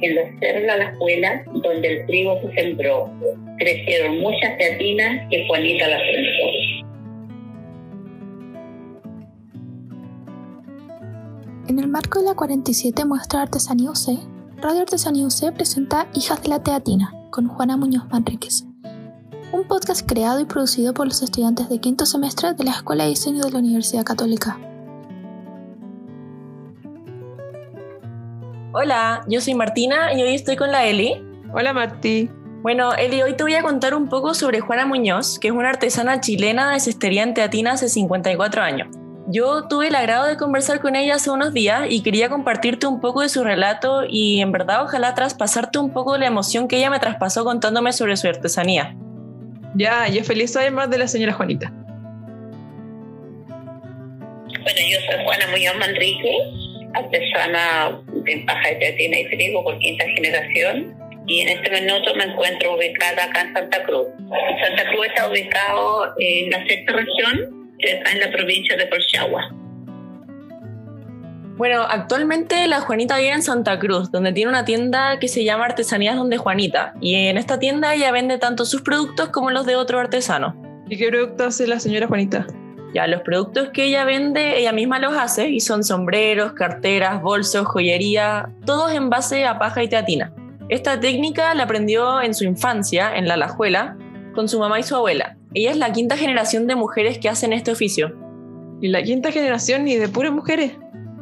en los cerros de la escuela donde el trigo se sembró. Crecieron muchas teatinas que Juanita las plantó. En el marco de la 47 muestra Artesanía UC, Radio Artesanía UC presenta Hijas de la Teatina con Juana Muñoz Manríquez, un podcast creado y producido por los estudiantes de quinto semestre de la Escuela de Diseño de la Universidad Católica. Hola, yo soy Martina y hoy estoy con la Eli. Hola Marti. Bueno, Eli, hoy te voy a contar un poco sobre Juana Muñoz, que es una artesana chilena de cestería en Teatina hace 54 años. Yo tuve el agrado de conversar con ella hace unos días y quería compartirte un poco de su relato y en verdad ojalá traspasarte un poco la emoción que ella me traspasó contándome sobre su artesanía. Ya, yo feliz saber más de la señora Juanita. Bueno, yo soy Juana Muñoz Manrique, artesana en paja de y frigo por quinta generación y en este minuto me encuentro ubicada acá en Santa Cruz. Santa Cruz está ubicado en la sexta región, que está en la provincia de Colchagua. Bueno, actualmente la Juanita vive en Santa Cruz, donde tiene una tienda que se llama Artesanías Donde Juanita. Y en esta tienda ella vende tanto sus productos como los de otro artesano. ¿Y qué productos hace la señora Juanita? Ya, los productos que ella vende, ella misma los hace y son sombreros, carteras, bolsos, joyería, todos en base a paja y teatina. Esta técnica la aprendió en su infancia, en la lajuela, con su mamá y su abuela. Ella es la quinta generación de mujeres que hacen este oficio. ¿Y la quinta generación y de puras mujeres?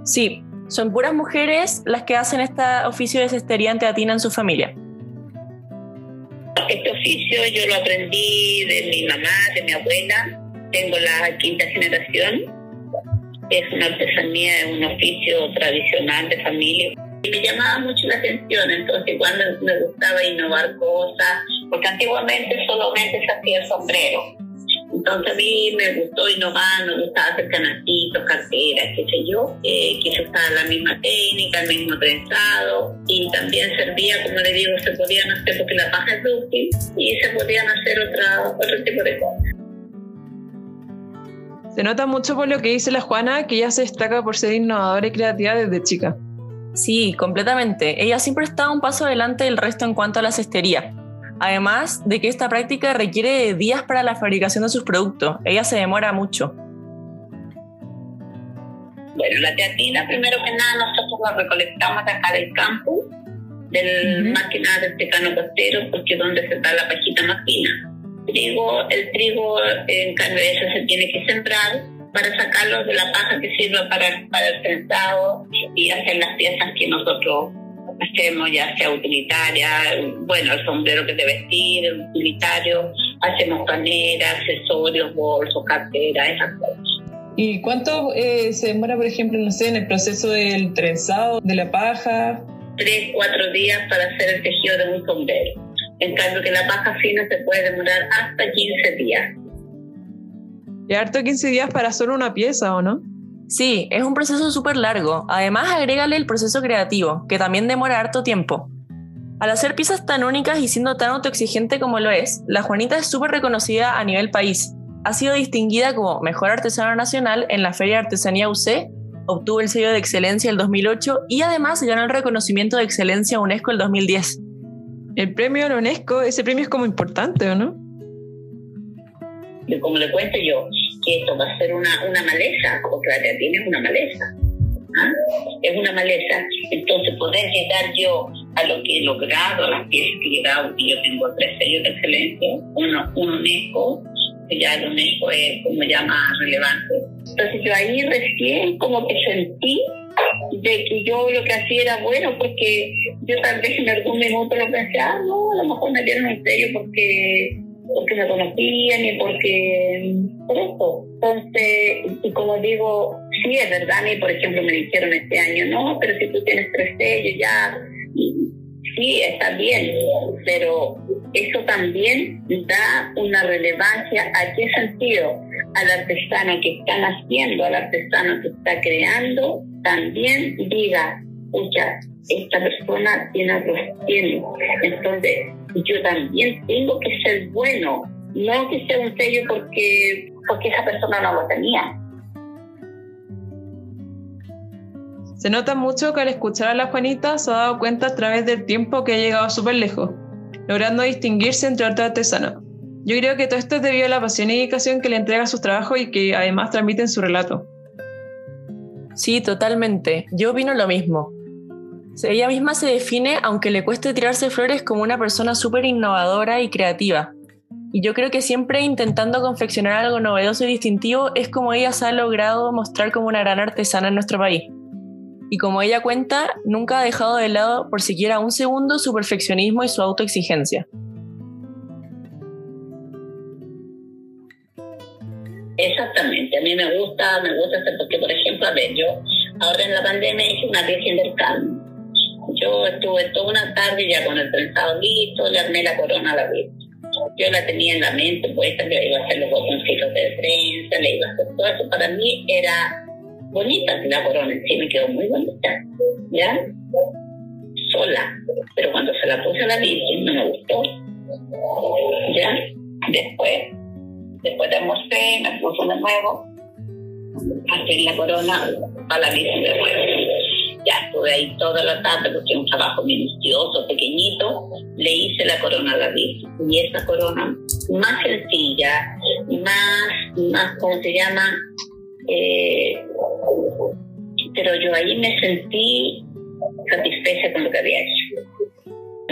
Sí, son puras mujeres las que hacen este oficio de cestería en teatina en su familia. Este oficio yo lo aprendí de mi mamá, de mi abuela, tengo la quinta generación. Es una artesanía, es un oficio tradicional de familia. Y me llamaba mucho la atención, entonces igual me, gustaba innovar cosas, porque antiguamente solamente se hacía el sombrero. Entonces a mí me gustó innovar, me gustaba hacer canastitos, carteras, qué sé yo. Eh, quise usar la misma técnica, el mismo trenzado. Y también servía, como le digo, se podían hacer, porque la paja es dúctil, y se podían hacer otra, otro tipo de cosas. Se nota mucho por lo que dice la Juana, que ella se destaca por ser innovadora y creativa desde chica. Sí, completamente. Ella siempre está un paso adelante del resto en cuanto a la cestería. Además de que esta práctica requiere días para la fabricación de sus productos. Ella se demora mucho. Bueno, la teatina, primero que nada, nosotros la recolectamos acá del campo, del máquina del tecano costero, porque es donde se da la pajita más fina trigo, el trigo en eso se tiene que sembrar para sacarlo de la paja que sirve para, para el sentado y hacer las piezas que nosotros hacemos, ya sea utilitaria, bueno, el sombrero que de vestir, el utilitario, hacemos caneras, accesorios, bolsos, carteras, esas cosas. ¿Y cuánto eh, se demora, por ejemplo, no sé, en el proceso del trenzado, de la paja? Tres, cuatro días para hacer el tejido de un sombrero. En cambio que la paja fina se puede demorar hasta 15 días. Y harto 15 días para solo una pieza, ¿o no? Sí, es un proceso súper largo. Además, agrégale el proceso creativo, que también demora harto tiempo. Al hacer piezas tan únicas y siendo tan autoexigente como lo es, la Juanita es súper reconocida a nivel país. Ha sido distinguida como Mejor Artesana Nacional en la Feria de Artesanía UC, obtuvo el sello de excelencia el 2008 y además ganó el reconocimiento de excelencia UNESCO el 2010 el premio a la UNESCO, ese premio es como importante, ¿o no? como le cuento yo, que esto va a ser una, una maleza, porque la teatina es una maleza. ¿ah? Es una maleza. Entonces, poder llegar yo a lo que he logrado, a las piezas que he llegado, que yo tengo tres sellos de excelencia, uno, un UNESCO, que ya el UNESCO es como ya más relevante. Entonces, yo ahí recién como que sentí de que yo lo que hacía era bueno, porque yo tal vez en algún momento lo pensé, ah, no, a lo mejor me dieron un sello porque, porque me conocían y porque, por eso. Entonces, y como digo, sí es verdad, a mí, por ejemplo, me dijeron este año, no, pero si tú tienes tres sellos ya, sí, está bien, pero eso también da una relevancia a qué sentido al artesano que está naciendo, al artesano que está creando, también diga, escucha, esta persona tiene otros. Entonces, yo también tengo que ser bueno, no que sea un sello porque, porque esa persona no lo tenía. Se nota mucho que al escuchar a la Juanita se ha dado cuenta a través del tiempo que ha llegado súper lejos, logrando distinguirse entre otros artesanos. Yo creo que todo esto es debido a la pasión y dedicación que le entrega a sus trabajos y que además transmite en su relato. Sí, totalmente. Yo opino lo mismo. Ella misma se define, aunque le cueste tirarse flores, como una persona súper innovadora y creativa. Y yo creo que siempre intentando confeccionar algo novedoso y distintivo es como ella se ha logrado mostrar como una gran artesana en nuestro país. Y como ella cuenta, nunca ha dejado de lado por siquiera un segundo su perfeccionismo y su autoexigencia. Exactamente, a mí me gusta, me gusta hacer, porque por ejemplo, a ver, yo ahora en la pandemia hice una Virgen del Carmen. Yo estuve toda una tarde ya con el trenzado listo, le armé la corona a la Virgen. Yo la tenía en la mente puesta, le iba a hacer los botoncitos de trenza, le iba a hacer todo eso. Para mí era bonita la corona sí, me quedó muy bonita, ¿ya? Sola. Pero cuando se la puse a la Virgen no me gustó, ¿ya? Después Después de almorcé, me puso de nuevo, hacer la corona para la Virgen de nuevo. Ya estuve ahí toda la tarde porque es un trabajo minucioso, pequeñito. Le hice la corona a la Virgen. Y esa corona más sencilla, más, más ¿cómo se llama? Eh, pero yo ahí me sentí satisfecha con lo que había hecho.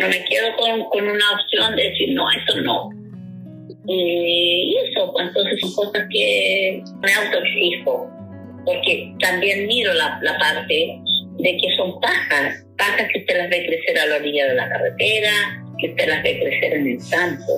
No me quedo con, con una opción de decir, no, eso no y eso, pues, entonces son cosas que me autoexijo, porque también miro la, la parte de que son pajas, pajas que usted las ve crecer a la orilla de la carretera, que usted las ve crecer en el campo.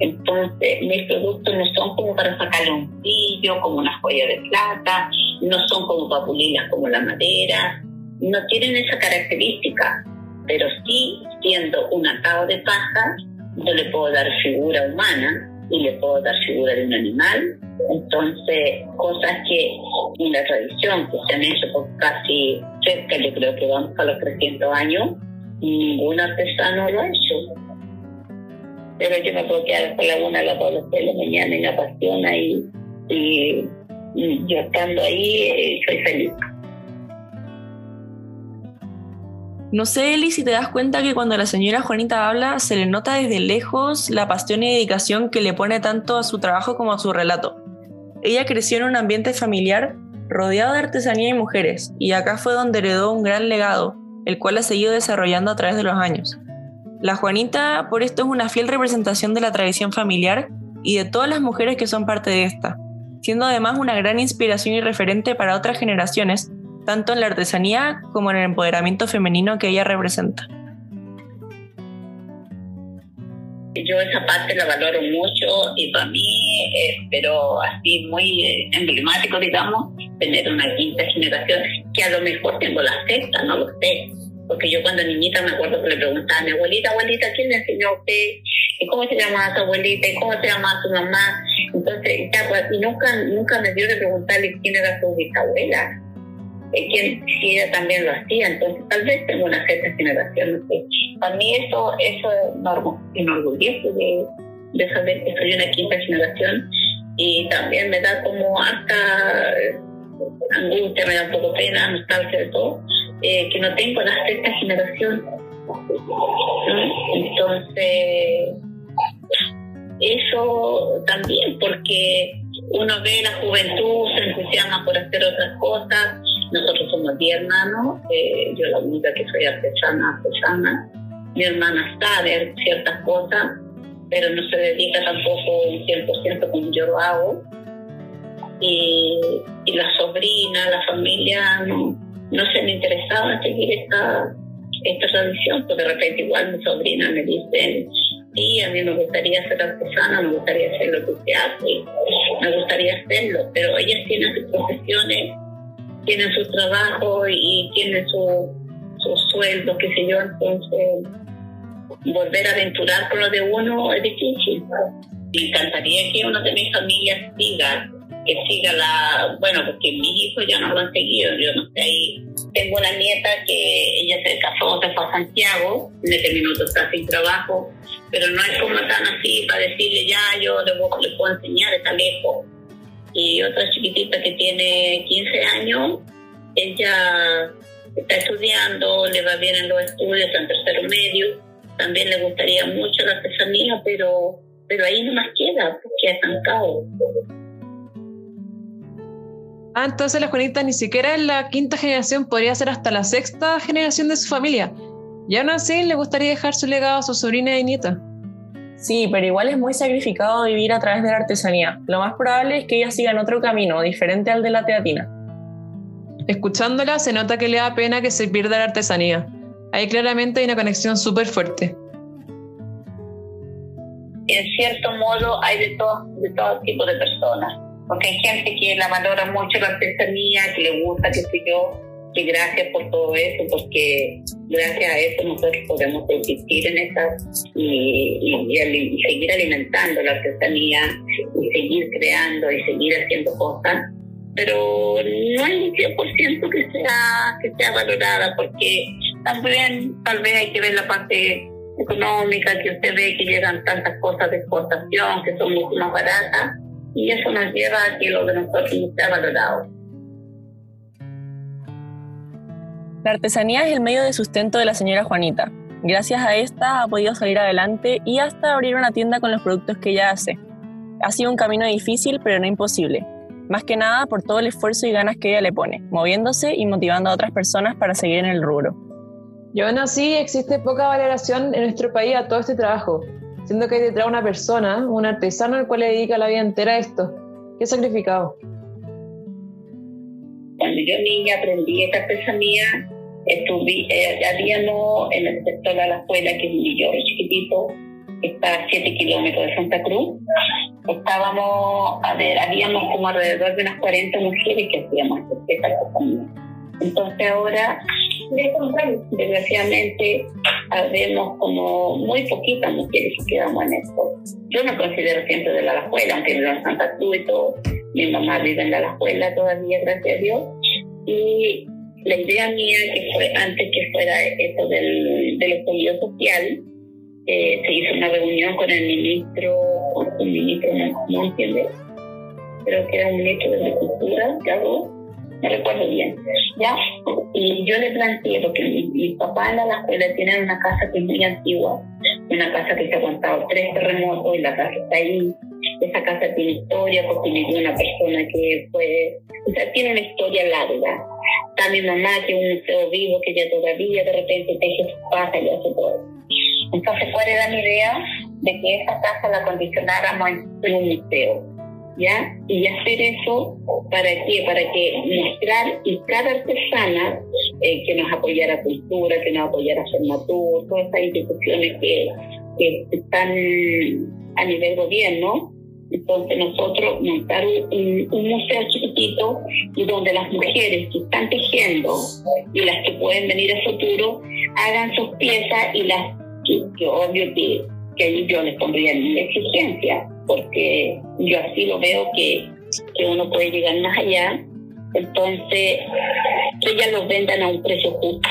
Entonces, mis productos no son como para sacarle un brillo, como una joya de plata, no son como papulillas como la madera, no tienen esa característica, pero sí, siendo un atado de paja, yo le puedo dar figura humana y le puedo dar figura de un animal. Entonces, cosas que en la tradición, que se han hecho por casi cerca, yo creo que vamos a los 300 años, ningún artesano lo ha hecho. Pero yo me puedo quedar con la una a las dos de la mañana en la pasión ahí y, yo estando ahí eh, soy feliz. No sé, Eli, si te das cuenta que cuando la señora Juanita habla, se le nota desde lejos la pasión y dedicación que le pone tanto a su trabajo como a su relato. Ella creció en un ambiente familiar rodeado de artesanía y mujeres, y acá fue donde heredó un gran legado, el cual ha seguido desarrollando a través de los años. La Juanita, por esto, es una fiel representación de la tradición familiar y de todas las mujeres que son parte de esta, siendo además una gran inspiración y referente para otras generaciones tanto en la artesanía como en el empoderamiento femenino que ella representa. Yo esa parte la valoro mucho y para mí, eh, pero así muy eh, emblemático, digamos, tener una quinta generación, que a lo mejor tengo la sexta, no lo sé. Porque yo cuando niñita me acuerdo que le preguntaba a mi abuelita, abuelita, ¿quién le enseñó a usted? ¿Y cómo se llamaba su abuelita? ¿Y cómo se llamaba su mamá? Entonces, ya, pues, y nunca, nunca me dio de preguntarle quién era su bisabuela quien si ella también lo hacía, entonces tal vez tengo una cierta generación. Sé. Para mí eso, eso me enorgullece de, de saber que soy una quinta generación y también me da como hasta angustia, me da un poco pena, nostalgia de todo, eh, que no tengo la sexta generación. Entonces, eso también, porque uno ve la juventud, se entusiasma por hacer otras cosas, nosotros somos 10 hermanos, eh, yo la única que soy artesana, artesana. Mi hermana sabe ciertas cosas, pero no se dedica tampoco un 100% como yo lo hago. Y, y la sobrina, la familia no, no se han interesado en seguir esta, esta tradición, porque de repente igual mi sobrina me dice, sí, a mí me gustaría ser artesana, me gustaría hacer lo que usted hace, me gustaría hacerlo, pero ellas tienen sus profesiones tienen su trabajo y tienen su, su sueldo, qué sé yo, entonces volver a aventurar con lo de uno es difícil. Me encantaría que uno de mis familias siga, que siga la, bueno, porque mis hijos ya no lo han seguido, yo no sé, ahí tengo una nieta que ella se casó, se fue a Santiago, en este minuto está sin trabajo, pero no es como tan así para decirle ya yo le, le puedo enseñar, está lejos y otra chiquitita que tiene 15 años, ella está estudiando, le va bien en los estudios, en tercero medio, también le gustaría mucho la artesanía, pero, pero ahí no más queda, porque ha estancado. Ah, entonces la Juanita ni siquiera es la quinta generación, podría ser hasta la sexta generación de su familia. Y aún así le gustaría dejar su legado a su sobrina y nieta. Sí, pero igual es muy sacrificado vivir a través de la artesanía. Lo más probable es que ella siga en otro camino, diferente al de la teatina. Escuchándola se nota que le da pena que se pierda la artesanía. Ahí claramente hay una conexión súper fuerte. En cierto modo hay de todo, de todo tipo de personas, porque hay gente que la valora mucho la artesanía, que le gusta, que sé yo, que gracias por todo eso, porque gracias a eso nosotros podemos existir en estas y, y, seguir alimentando la artesanía y seguir creando y seguir haciendo cosas pero no hay un 100% que sea, que sea valorada, porque también tal vez hay que ver la parte económica, que usted ve que llegan tantas cosas de exportación que son mucho más baratas, y eso nos lleva a que lo de nosotros no sea valorado. La artesanía es el medio de sustento de la señora Juanita. Gracias a esta ha podido salir adelante y hasta abrir una tienda con los productos que ella hace. Ha sido un camino difícil, pero no imposible más que nada por todo el esfuerzo y ganas que ella le pone, moviéndose y motivando a otras personas para seguir en el rubro. Y aún así existe poca valoración en nuestro país a todo este trabajo, siendo que hay detrás una persona, un artesano al cual le dedica la vida entera a esto. Qué sacrificado. Cuando yo niña aprendí esta artesanía, estuve, eh, en el sector de la escuela, que un villoro chiquitito, está a 7 kilómetros de Santa Cruz, estábamos, a ver, habíamos como alrededor de unas 40 mujeres que hacíamos esta. Entonces ahora, desgraciadamente, vemos como muy poquitas mujeres que quedamos en esto. Yo me considero siempre de la escuela, aunque vivo en Santa Cruz y todo. Mi mamá vive en la escuela todavía, gracias a Dios. Y la idea mía, que fue antes que fuera esto del, del estallido social, eh, se hizo una reunión con el ministro, con el ministro, no, entiende, creo que era un ministro de Agricultura, claro, no recuerdo bien, ¿ya? Y yo le planteé, porque mi, papá en la escuela tiene una casa que es muy antigua, una casa que se ha aguantado tres terremotos y la casa está ahí. Esa casa tiene historia porque vivió una persona que fue, o sea, tiene una historia larga. Está mi mamá, que un museo vivo, que ya todavía de repente teje su casa y hace todo. Entonces puede dar la idea de que esa casa la condicionáramos en un museo, ¿ya? Y hacer eso, ¿para qué? Para que mostrar y cada artesana eh, que nos apoyara Cultura, que nos apoyara Cernatur, todas estas instituciones que, que están a nivel gobierno, entonces nosotros montar un, museo chiquitito y donde las mujeres que están tejiendo y las que pueden venir a futuro hagan sus piezas y las que, obvio que, que ahí yo les pondría mi exigencia, porque yo así lo veo que, que uno puede llegar más allá. Entonces, que ellas los vendan a un precio justo.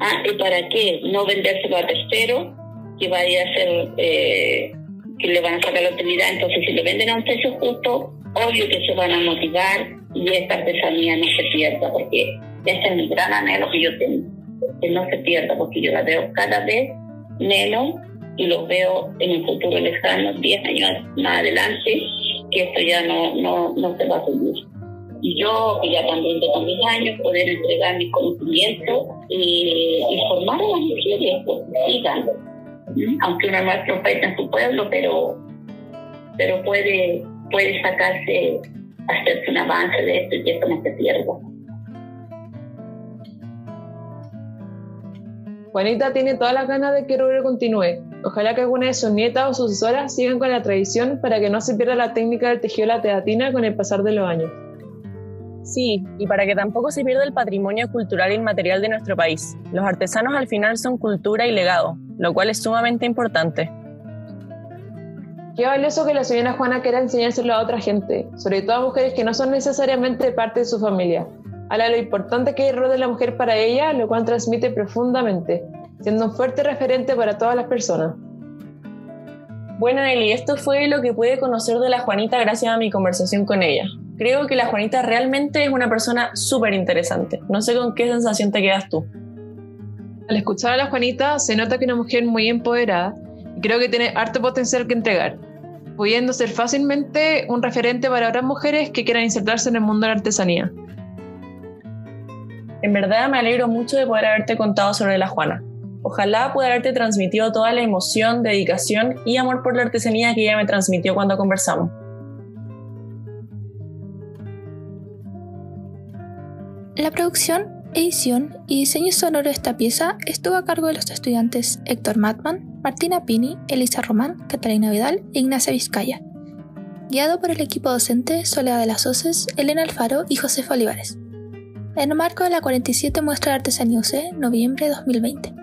Ah, ¿y para qué? No vendérselo a tercero, que vaya a ser, eh, que le van a sacar la utilidad. Entonces, si lo venden a un precio justo, obvio que se van a motivar y esta artesanía no se pierda, porque ese es mi gran anhelo que yo tengo que no se pierda, porque yo la veo cada vez menos y lo veo en un futuro lejano, 10 años más adelante, que esto ya no, no, no se va a seguir. Y yo, que ya también tengo mis años, poder entregar mi conocimiento y, formar a las mujeres pues, sigan, aunque no es profeta en su pueblo, pero, pero puede, puede sacarse, hacerse un avance de esto y que esto no se pierda. Juanita tiene todas las ganas de que el continúe. Ojalá que alguna de sus nietas o sucesoras sigan con la tradición para que no se pierda la técnica del tejido la teatina con el pasar de los años. Sí, y para que tampoco se pierda el patrimonio cultural inmaterial de nuestro país. Los artesanos al final son cultura y legado, lo cual es sumamente importante. Qué valioso que la señora Juana quiera enseñárselo a otra gente, sobre todo a mujeres que no son necesariamente parte de su familia. Habla lo importante que es el rol de la mujer para ella, lo cual transmite profundamente, siendo un fuerte referente para todas las personas. Bueno, Eli, esto fue lo que pude conocer de la Juanita gracias a mi conversación con ella. Creo que la Juanita realmente es una persona súper interesante. No sé con qué sensación te quedas tú. Al escuchar a la Juanita se nota que es una mujer muy empoderada y creo que tiene harto potencial que entregar, pudiendo ser fácilmente un referente para otras mujeres que quieran insertarse en el mundo de la artesanía. En verdad me alegro mucho de poder haberte contado sobre la Juana. Ojalá pueda haberte transmitido toda la emoción, dedicación y amor por la artesanía que ella me transmitió cuando conversamos. La producción, edición y diseño sonoro de esta pieza estuvo a cargo de los estudiantes Héctor Matman, Martina Pini, Elisa Román, Catalina Vidal e Ignacia Vizcaya, guiado por el equipo docente Soledad de las Hoces, Elena Alfaro y Josefa Olivares. En el marco de la 47 Muestra de Artesanía noviembre de 2020.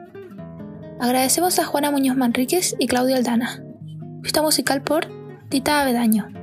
Agradecemos a Juana Muñoz Manríquez y Claudia Aldana. Pista musical por Tita Avedaño.